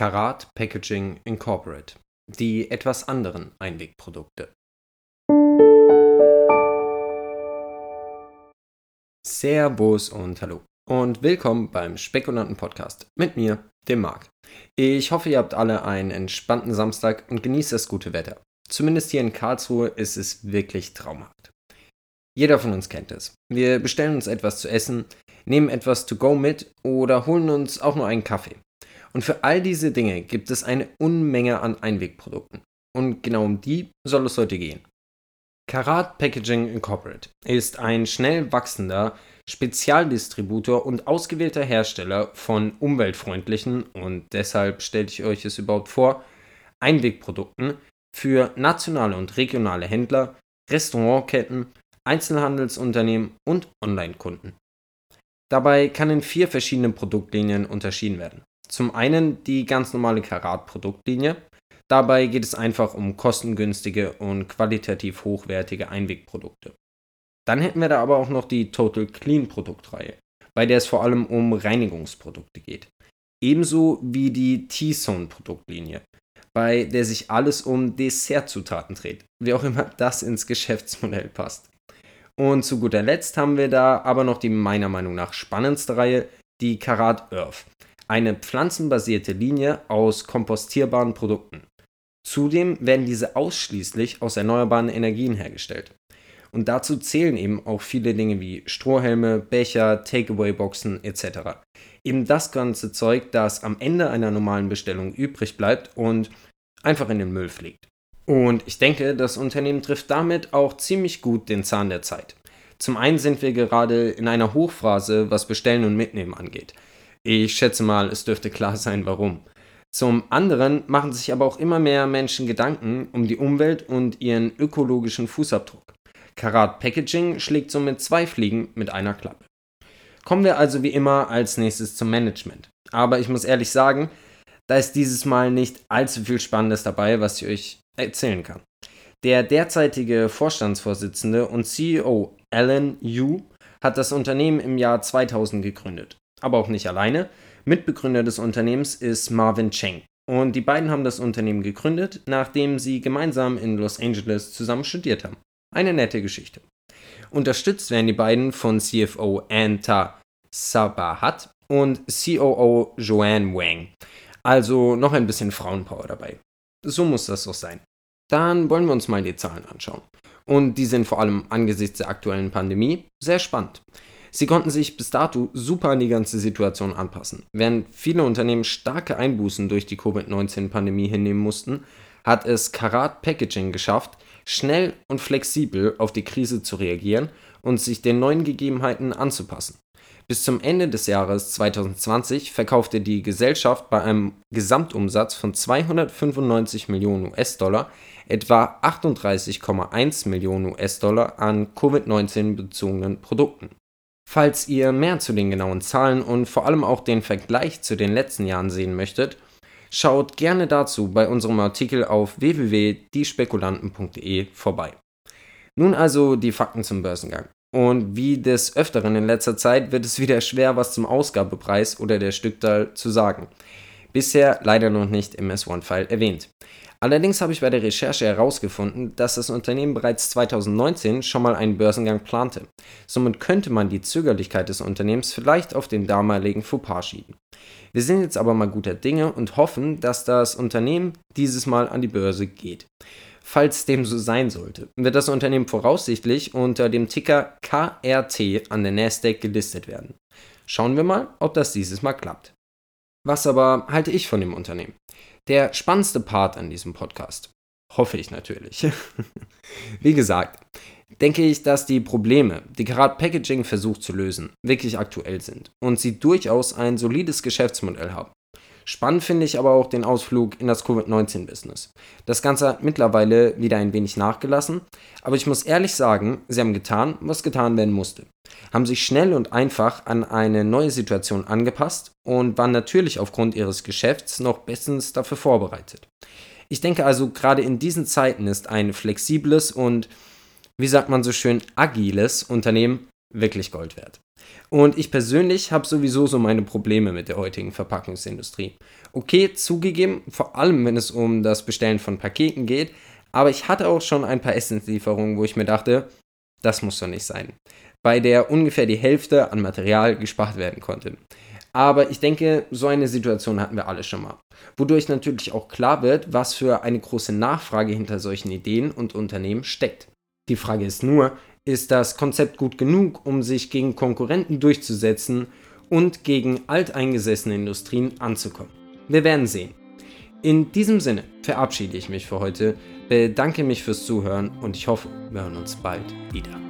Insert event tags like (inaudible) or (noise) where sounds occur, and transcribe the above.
Karat Packaging Incorporate. Die etwas anderen Einwegprodukte. Servus und hallo und willkommen beim Spekulanten Podcast mit mir, dem Marc. Ich hoffe, ihr habt alle einen entspannten Samstag und genießt das gute Wetter. Zumindest hier in Karlsruhe ist es wirklich traumhaft. Jeder von uns kennt es. Wir bestellen uns etwas zu essen, nehmen etwas to go mit oder holen uns auch nur einen Kaffee. Und für all diese Dinge gibt es eine Unmenge an Einwegprodukten. Und genau um die soll es heute gehen. Karat Packaging Incorporated ist ein schnell wachsender Spezialdistributor und ausgewählter Hersteller von umweltfreundlichen und deshalb stelle ich euch es überhaupt vor, Einwegprodukten für nationale und regionale Händler, Restaurantketten, Einzelhandelsunternehmen und Online-Kunden. Dabei kann in vier verschiedenen Produktlinien unterschieden werden. Zum einen die ganz normale Karat-Produktlinie. Dabei geht es einfach um kostengünstige und qualitativ hochwertige Einwegprodukte. Dann hätten wir da aber auch noch die Total Clean Produktreihe, bei der es vor allem um Reinigungsprodukte geht. Ebenso wie die T-Zone Produktlinie, bei der sich alles um Dessertzutaten dreht, wie auch immer das ins Geschäftsmodell passt. Und zu guter Letzt haben wir da aber noch die meiner Meinung nach spannendste Reihe, die Karat Earth, eine pflanzenbasierte Linie aus kompostierbaren Produkten. Zudem werden diese ausschließlich aus erneuerbaren Energien hergestellt. Und dazu zählen eben auch viele Dinge wie Strohhelme, Becher, Takeaway-Boxen etc. Eben das ganze Zeug, das am Ende einer normalen Bestellung übrig bleibt und einfach in den Müll fliegt. Und ich denke, das Unternehmen trifft damit auch ziemlich gut den Zahn der Zeit. Zum einen sind wir gerade in einer Hochphase, was Bestellen und Mitnehmen angeht. Ich schätze mal, es dürfte klar sein, warum. Zum anderen machen sich aber auch immer mehr Menschen Gedanken um die Umwelt und ihren ökologischen Fußabdruck. Karat Packaging schlägt somit zwei Fliegen mit einer Klappe. Kommen wir also wie immer als nächstes zum Management. Aber ich muss ehrlich sagen, da ist dieses Mal nicht allzu viel Spannendes dabei, was ich euch erzählen kann. Der derzeitige Vorstandsvorsitzende und CEO Alan Yu hat das Unternehmen im Jahr 2000 gegründet aber auch nicht alleine. Mitbegründer des Unternehmens ist Marvin Cheng. Und die beiden haben das Unternehmen gegründet, nachdem sie gemeinsam in Los Angeles zusammen studiert haben. Eine nette Geschichte. Unterstützt werden die beiden von CFO Anta Sabahat und COO Joanne Wang. Also noch ein bisschen Frauenpower dabei. So muss das doch sein. Dann wollen wir uns mal die Zahlen anschauen. Und die sind vor allem angesichts der aktuellen Pandemie sehr spannend. Sie konnten sich bis dato super an die ganze Situation anpassen. Während viele Unternehmen starke Einbußen durch die Covid-19-Pandemie hinnehmen mussten, hat es Karat Packaging geschafft, schnell und flexibel auf die Krise zu reagieren und sich den neuen Gegebenheiten anzupassen. Bis zum Ende des Jahres 2020 verkaufte die Gesellschaft bei einem Gesamtumsatz von 295 Millionen US-Dollar etwa 38,1 Millionen US-Dollar an Covid-19 bezogenen Produkten. Falls ihr mehr zu den genauen Zahlen und vor allem auch den Vergleich zu den letzten Jahren sehen möchtet, schaut gerne dazu bei unserem Artikel auf www.diespekulanten.de vorbei. Nun also die Fakten zum Börsengang. Und wie des Öfteren in letzter Zeit wird es wieder schwer, was zum Ausgabepreis oder der Stückzahl zu sagen. Bisher leider noch nicht im S1-File erwähnt. Allerdings habe ich bei der Recherche herausgefunden, dass das Unternehmen bereits 2019 schon mal einen Börsengang plante. Somit könnte man die Zögerlichkeit des Unternehmens vielleicht auf den damaligen Fauxpas schieben. Wir sind jetzt aber mal guter Dinge und hoffen, dass das Unternehmen dieses Mal an die Börse geht. Falls dem so sein sollte, wird das Unternehmen voraussichtlich unter dem Ticker KRT an der Nasdaq gelistet werden. Schauen wir mal, ob das dieses Mal klappt. Was aber halte ich von dem Unternehmen? Der spannendste Part an diesem Podcast. Hoffe ich natürlich. (laughs) Wie gesagt, denke ich, dass die Probleme, die gerade Packaging versucht zu lösen, wirklich aktuell sind und sie durchaus ein solides Geschäftsmodell haben. Spannend finde ich aber auch den Ausflug in das Covid-19-Business. Das Ganze hat mittlerweile wieder ein wenig nachgelassen, aber ich muss ehrlich sagen, sie haben getan, was getan werden musste. Haben sich schnell und einfach an eine neue Situation angepasst und waren natürlich aufgrund ihres Geschäfts noch bestens dafür vorbereitet. Ich denke also, gerade in diesen Zeiten ist ein flexibles und, wie sagt man so schön, agiles Unternehmen wirklich Gold wert. Und ich persönlich habe sowieso so meine Probleme mit der heutigen Verpackungsindustrie. Okay, zugegeben, vor allem wenn es um das Bestellen von Paketen geht, aber ich hatte auch schon ein paar Essenslieferungen, wo ich mir dachte, das muss doch nicht sein. Bei der ungefähr die Hälfte an Material gespart werden konnte. Aber ich denke, so eine Situation hatten wir alle schon mal. Wodurch natürlich auch klar wird, was für eine große Nachfrage hinter solchen Ideen und Unternehmen steckt. Die Frage ist nur, ist das Konzept gut genug, um sich gegen Konkurrenten durchzusetzen und gegen alteingesessene Industrien anzukommen? Wir werden sehen. In diesem Sinne verabschiede ich mich für heute, bedanke mich fürs Zuhören und ich hoffe, wir hören uns bald wieder.